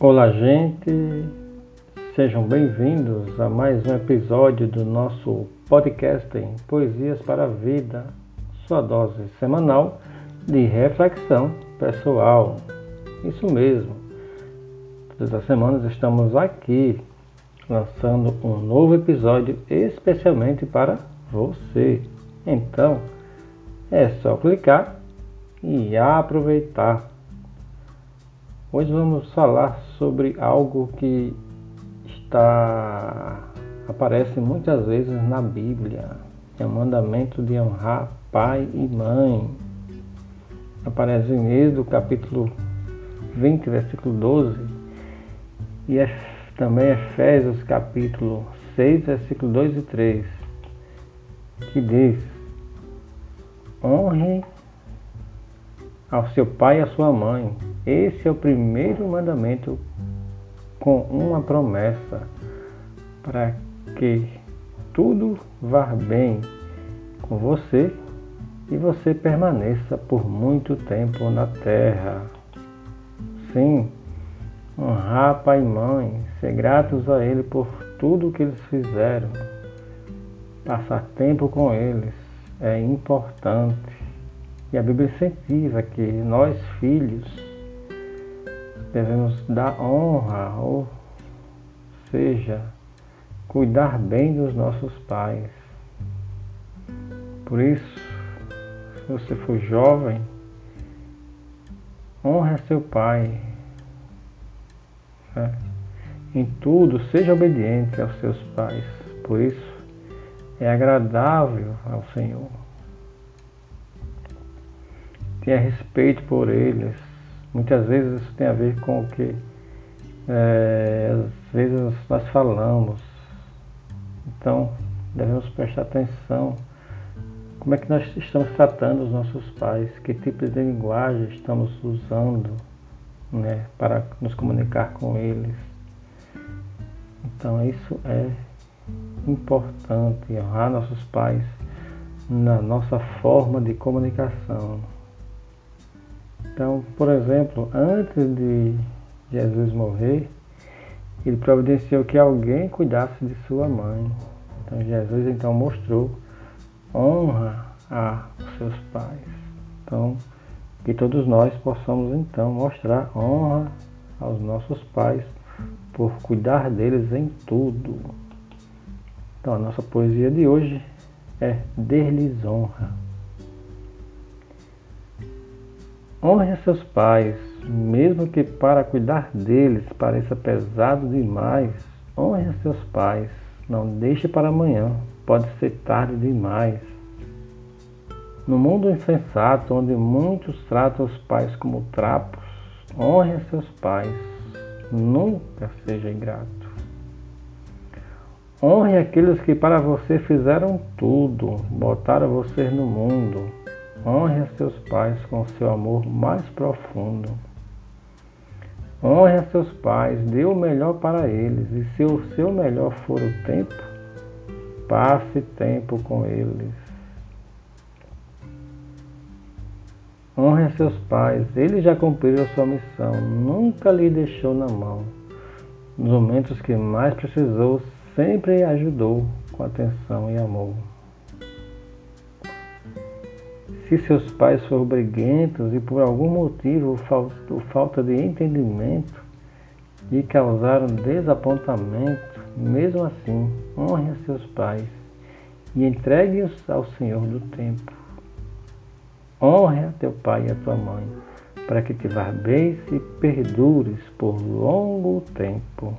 Olá, gente. Sejam bem-vindos a mais um episódio do nosso podcast em Poesias para a Vida, sua dose semanal de reflexão pessoal. Isso mesmo. Todas as semanas estamos aqui lançando um novo episódio especialmente para você. Então, é só clicar e aproveitar. Hoje vamos falar sobre algo que está aparece muitas vezes na Bíblia, é o mandamento de honrar pai e mãe. Aparece em Êxodo capítulo 20, versículo 12, e é, também Efésios capítulo 6, versículo 2 e 3, que diz: Honre ao seu pai e à sua mãe. Esse é o primeiro mandamento com uma promessa para que tudo vá bem com você e você permaneça por muito tempo na terra. Sim, honrar pai e mãe, ser gratos a ele por tudo que eles fizeram, passar tempo com eles é importante e a Bíblia incentiva que nós, filhos, devemos dar honra, ou seja, cuidar bem dos nossos pais. Por isso, se você for jovem, honre seu pai. Né? Em tudo, seja obediente aos seus pais. Por isso, é agradável ao Senhor tenha respeito por eles. Muitas vezes isso tem a ver com o que é, às vezes nós falamos. Então devemos prestar atenção como é que nós estamos tratando os nossos pais, que tipo de linguagem estamos usando né, para nos comunicar com eles. Então isso é importante, honrar nossos pais na nossa forma de comunicação. Então, por exemplo, antes de Jesus morrer, ele providenciou que alguém cuidasse de sua mãe. Então Jesus então mostrou honra a seus pais. Então, que todos nós possamos então mostrar honra aos nossos pais por cuidar deles em tudo. Então a nossa poesia de hoje é Der-lhes honra. Honre seus pais, mesmo que para cuidar deles pareça pesado demais. Honre seus pais, não deixe para amanhã, pode ser tarde demais. No mundo insensato, onde muitos tratam os pais como trapos, honre seus pais, nunca seja ingrato. Honre aqueles que para você fizeram tudo, botaram você no mundo, Honre a seus pais com seu amor mais profundo. Honre a seus pais, dê o melhor para eles, e se o seu melhor for o tempo, passe tempo com eles. Honre a seus pais, eles já cumpriram a sua missão, nunca lhe deixou na mão. Nos momentos que mais precisou, sempre ajudou com atenção e amor. Se seus pais foram briguentos e por algum motivo ou falta de entendimento lhe causaram desapontamento, mesmo assim, honre a seus pais e entregue-os ao Senhor do tempo. Honre a teu pai e a tua mãe, para que te vá bem e perdures por longo tempo.